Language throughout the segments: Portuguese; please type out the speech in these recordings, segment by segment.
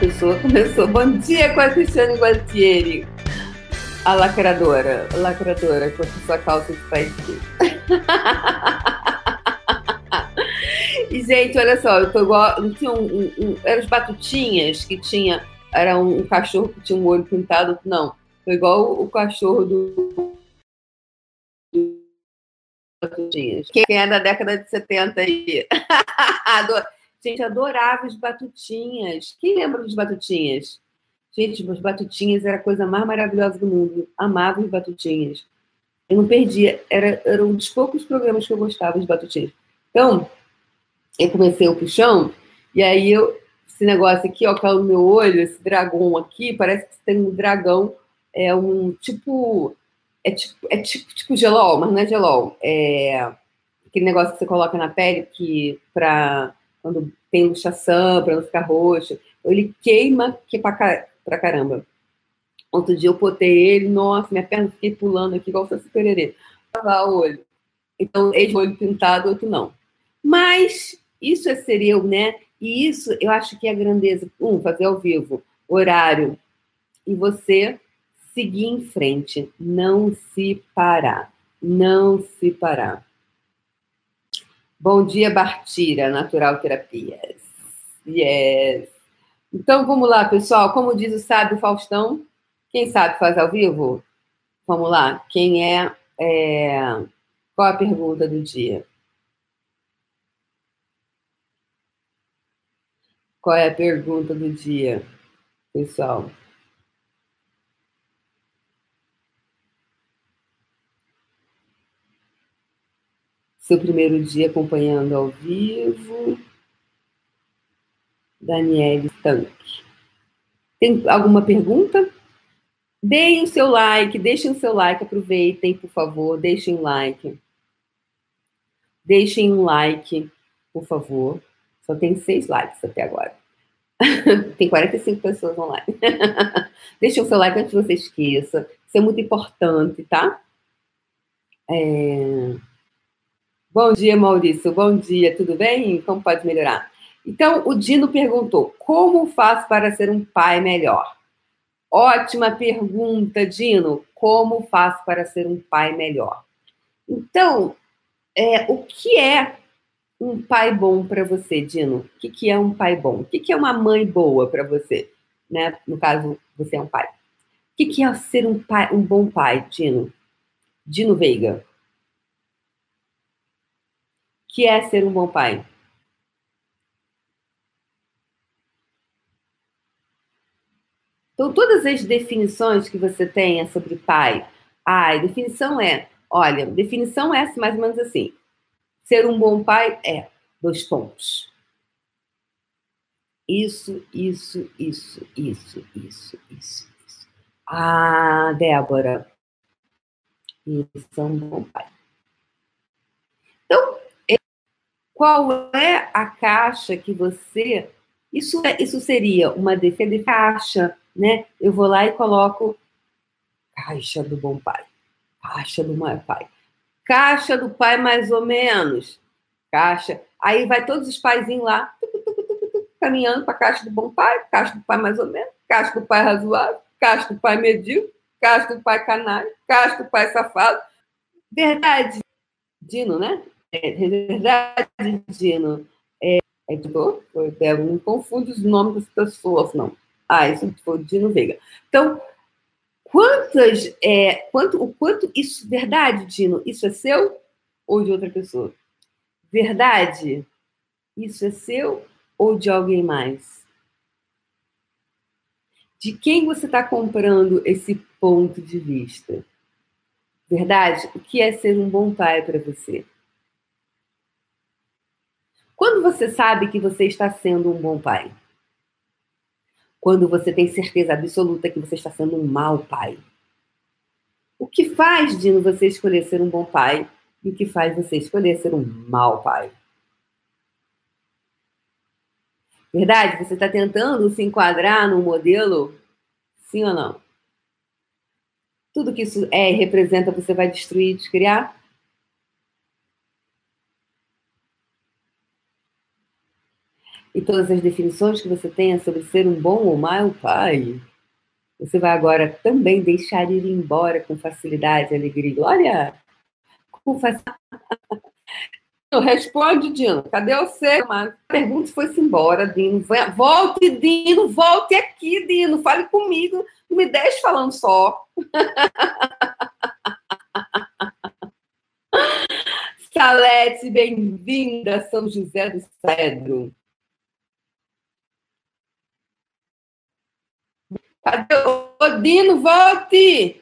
pessoa começou. Bom dia com a Cristiane Gualtieri. A lacradora. Lacradora com a sua calça de pai E, gente, olha só, eu tô igual. Não tinha um, um, um, Eram as batutinhas que tinha. Era um, um, cachorro que tinha um olho pintado. Não. Foi igual o, o cachorro do. Batutinhas. Quem é da década de 70 aí? Gente, adorava os batutinhas. Quem lembra dos batutinhas? Gente, os batutinhas era a coisa mais maravilhosa do mundo. Amava os batutinhas. Eu não perdia. Era, era um dos poucos programas que eu gostava de batutinhas. Então, eu comecei o puxão, e aí eu, esse negócio aqui, ó, caiu no meu olho, esse dragão aqui, parece que tem um dragão, é um tipo. É tipo, é tipo, tipo gelol, mas não é gelol. É aquele negócio que você coloca na pele que para quando tem luxação, para não ficar roxo. Ele queima que pra, pra caramba. Outro dia eu botei ele, nossa, minha perna fiquei pulando aqui igual se fosse pererê. Lavar o olho. Então, esse olho pintado, outro não. Mas isso é seria, né? E isso eu acho que é a grandeza. Um, fazer ao vivo, horário. E você seguir em frente, não se parar. Não se parar. Bom dia, Bartira, Natural Terapias. Yes. Então, vamos lá, pessoal. Como diz o sábio Faustão, quem sabe faz ao vivo? Vamos lá. Quem é, é... Qual a pergunta do dia? Qual é a pergunta do dia, pessoal? Seu primeiro dia acompanhando ao vivo. Daniele Tanque. Tem alguma pergunta? Deem o seu like, deixem o seu like, aproveitem, por favor, deixem um like. Deixem um like, por favor. Só tem seis likes até agora. tem 45 pessoas online. Deixem o seu like antes que você esqueça. Isso é muito importante, tá? É... Bom dia, Maurício. Bom dia, tudo bem? Como pode melhorar? Então, o Dino perguntou: como faço para ser um pai melhor? Ótima pergunta, Dino. Como faço para ser um pai melhor? Então, é, o que é um pai bom para você, Dino? O que, que é um pai bom? O que, que é uma mãe boa para você? Né? No caso, você é um pai. O que, que é ser um, pai, um bom pai, Dino? Dino Veiga que é ser um bom pai? Então, todas as definições que você tenha sobre pai, a definição é, olha, definição é mais ou menos assim: ser um bom pai é dois pontos. Isso, isso, isso, isso, isso, isso, isso. Ah, Débora, isso é um bom pai. Então, qual é a caixa que você. Isso, é, isso seria uma defesa de caixa, né? Eu vou lá e coloco caixa do bom pai, caixa do mau pai, caixa do pai mais ou menos, caixa. Aí vai todos os paizinhos lá, caminhando para a caixa do bom pai, caixa do pai mais ou menos, caixa do pai razoável, caixa do pai medíocre, caixa do pai canário, caixa do pai safado. Verdade, Dino, né? É verdade, Dino. É, é editor, eu não confunde os nomes das pessoas, não. Ah, isso foi Dino Veiga. Então, quantas, é, quanto, o quanto isso, verdade, Dino, isso é seu ou de outra pessoa? Verdade, isso é seu ou de alguém mais? De quem você está comprando esse ponto de vista? Verdade? O que é ser um bom pai para você? Quando você sabe que você está sendo um bom pai? Quando você tem certeza absoluta que você está sendo um mau pai? O que faz, Dino, você escolher ser um bom pai e o que faz você escolher ser um mau pai? Verdade? Você está tentando se enquadrar num modelo? Sim ou não? Tudo que isso é e representa, você vai destruir e descriar? E todas as definições que você tenha sobre ser um bom ou mau pai, você vai agora também deixar ir embora com facilidade e alegria. Olha, com facilidade. Responde, Dino. Cadê o ser? A pergunta foi-se embora, Dino. Volte, Dino. Volte aqui, Dino. Fale comigo. Não me deixe falando só. Salete, bem-vinda, São José do Cedro. Cadê o Dino? Volte!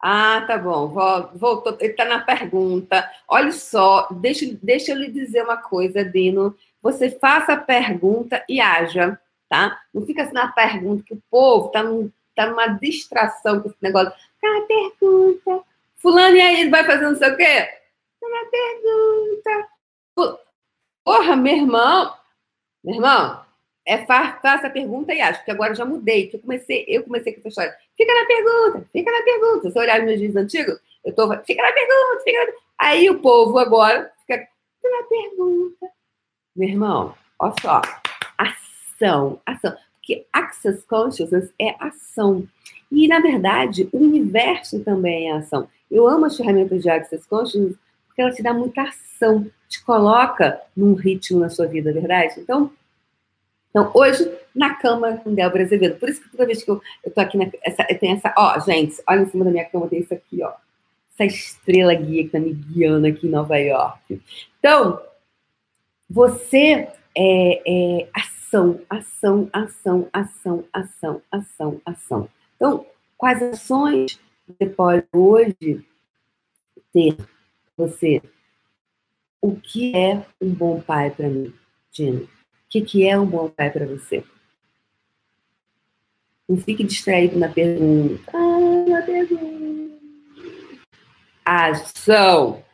Ah, tá bom. Voltou. Ele está na pergunta. Olha só, deixa, deixa eu lhe dizer uma coisa, Dino. Você faça a pergunta e haja, tá? Não fica assim na pergunta, que o povo está num, tá numa distração com esse negócio. Ah, pergunta. Fulano, e aí, vai fazer não sei o quê? Tá na pergunta. Porra, meu irmão. Meu irmão, é faça a pergunta e acho, porque agora eu já mudei, que eu comecei, eu comecei com essa história. Fica na pergunta, fica na pergunta. Se olhar meus vídeos antigos, eu tô, fica na pergunta, fica na... Aí o povo agora fica, fica na pergunta. Meu irmão, olha só, ação, ação. Porque Access Consciousness é ação. E, na verdade, o universo também é ação. Eu amo as ferramentas de Access Consciousness porque ela te dá muita ação, te coloca num ritmo na sua vida, é verdade? Então, então, hoje, na cama com Débora Azevedo. Por isso que toda vez que eu, eu tô aqui, na, essa, tem essa. Ó, gente, olha em cima da minha cama, tem isso aqui, ó. Essa estrela guia que tá me guiando aqui em Nova York. Então, você é, é ação, ação, ação, ação, ação, ação, ação. Então, quais ações você pode hoje ter você? O que é um bom pai para mim, Dino? Que, que é um bom pai para você? Não fique distraído na pergunta. Ah, na pergunta. Ação.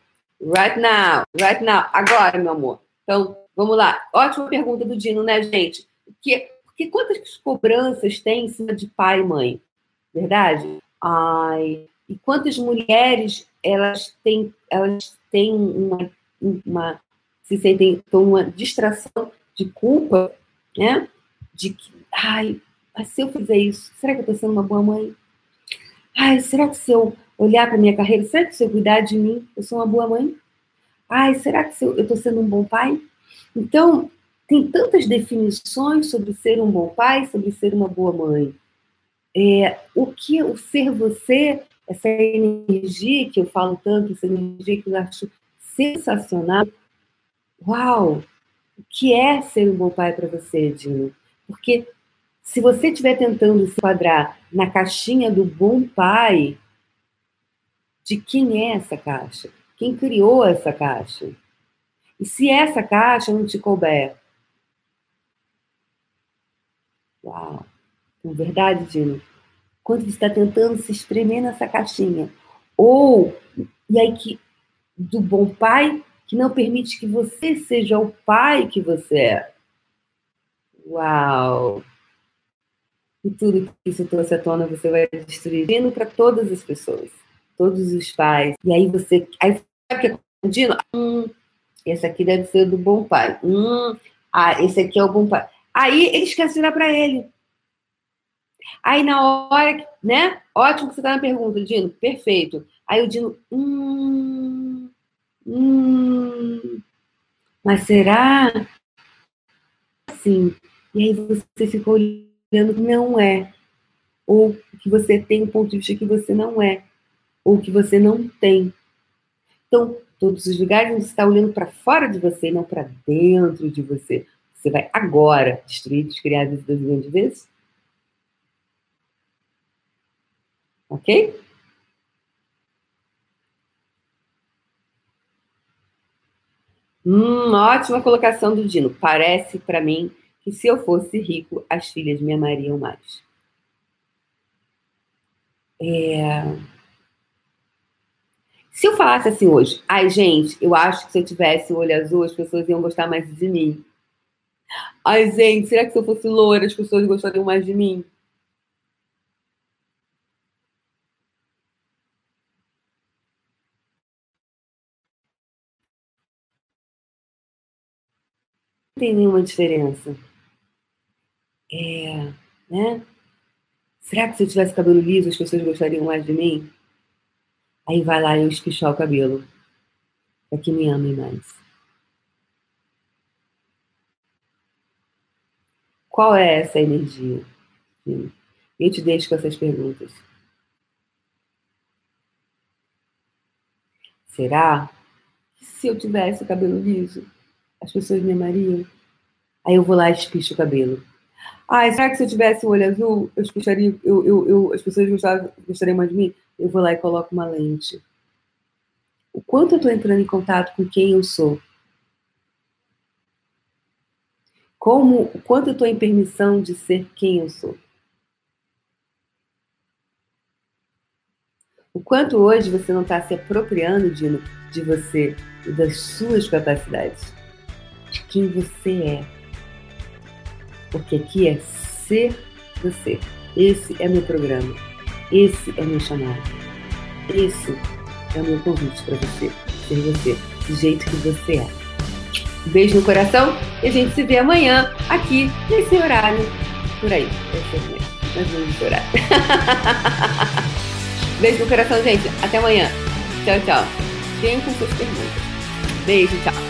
Right now. Right now. Agora, meu amor. Então, vamos lá. Ótima pergunta do Dino, né, gente? Porque, quantas cobranças tem em cima de pai e mãe? Verdade? Ai. E quantas mulheres elas têm, elas têm uma, uma se sentem uma distração de culpa, né? De que, ai, mas se eu fizer isso, será que eu estou sendo uma boa mãe? Ai, será que se eu olhar para minha carreira, será que se eu cuidar de mim, eu sou uma boa mãe? Ai, será que eu estou sendo um bom pai? Então, tem tantas definições sobre ser um bom pai, sobre ser uma boa mãe. É, o que o ser você, essa energia que eu falo tanto, essa energia que eu acho sensacional. Uau! O que é ser um bom pai para você, Dino? Porque se você estiver tentando se enquadrar na caixinha do bom pai, de quem é essa caixa? Quem criou essa caixa? E se essa caixa não te couber? Uau! É verdade, Dino? Quando você está tentando se espremer nessa caixinha, ou, e aí que, do bom pai que não permite que você seja o pai que você é. Uau! E tudo que isso trouxe à tona você vai destruindo para todas as pessoas, todos os pais. E aí você. Aí sabe o que é contínuo? Hum, esse aqui deve ser do bom pai. Hum, ah, esse aqui é o bom pai. Aí ele esquece de olhar para ele. Aí na hora, né? Ótimo que você está na pergunta, Dino. Perfeito. Aí o Dino, hum, Hum, mas será? Sim. E aí você ficou olhando que não é. Ou que você tem um ponto de vista que você não é. Ou que você não tem. Então, todos os lugares você está olhando para fora de você, não para dentro de você. Você vai agora destruir, descriar vida das grandes vezes? Ok? Hum, ótima colocação do Dino. Parece para mim que se eu fosse rico, as filhas me amariam mais. É... Se eu falasse assim hoje, ai gente, eu acho que se eu tivesse o olho azul, as pessoas iam gostar mais de mim. Ai gente, será que se eu fosse loira, as pessoas gostariam mais de mim? Tem nenhuma diferença. É, né? Será que se eu tivesse cabelo liso as pessoas gostariam mais de mim? Aí vai lá eu espichar o cabelo. Para que me amem mais. Qual é essa energia? Eu te deixo com essas perguntas. Será que se eu tivesse cabelo liso, as pessoas me amariam? Aí eu vou lá e espicho o cabelo. Ah, será que se eu tivesse o olho azul, eu espicharia, eu, eu, eu, as pessoas gostariam mais de mim? Eu vou lá e coloco uma lente. O quanto eu estou entrando em contato com quem eu sou? Como, o quanto eu estou em permissão de ser quem eu sou? O quanto hoje você não está se apropriando, Dino, de você e das suas capacidades, de quem você é. Porque aqui é ser você. Esse é meu programa. Esse é meu chamado. Esse é o meu convite para você. Ser você, do jeito que você é. Beijo no coração e a gente se vê amanhã aqui nesse horário. Por aí. Mas nesse horário. Beijo no coração, gente. Até amanhã. Tchau, tchau. Com suas perguntas. Beijo, tchau.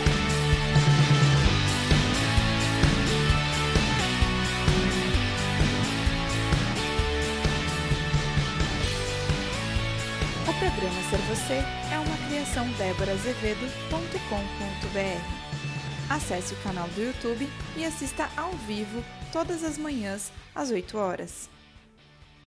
Você é uma criação déborazevedo.com.br. Acesse o canal do YouTube e assista ao vivo todas as manhãs às 8 horas.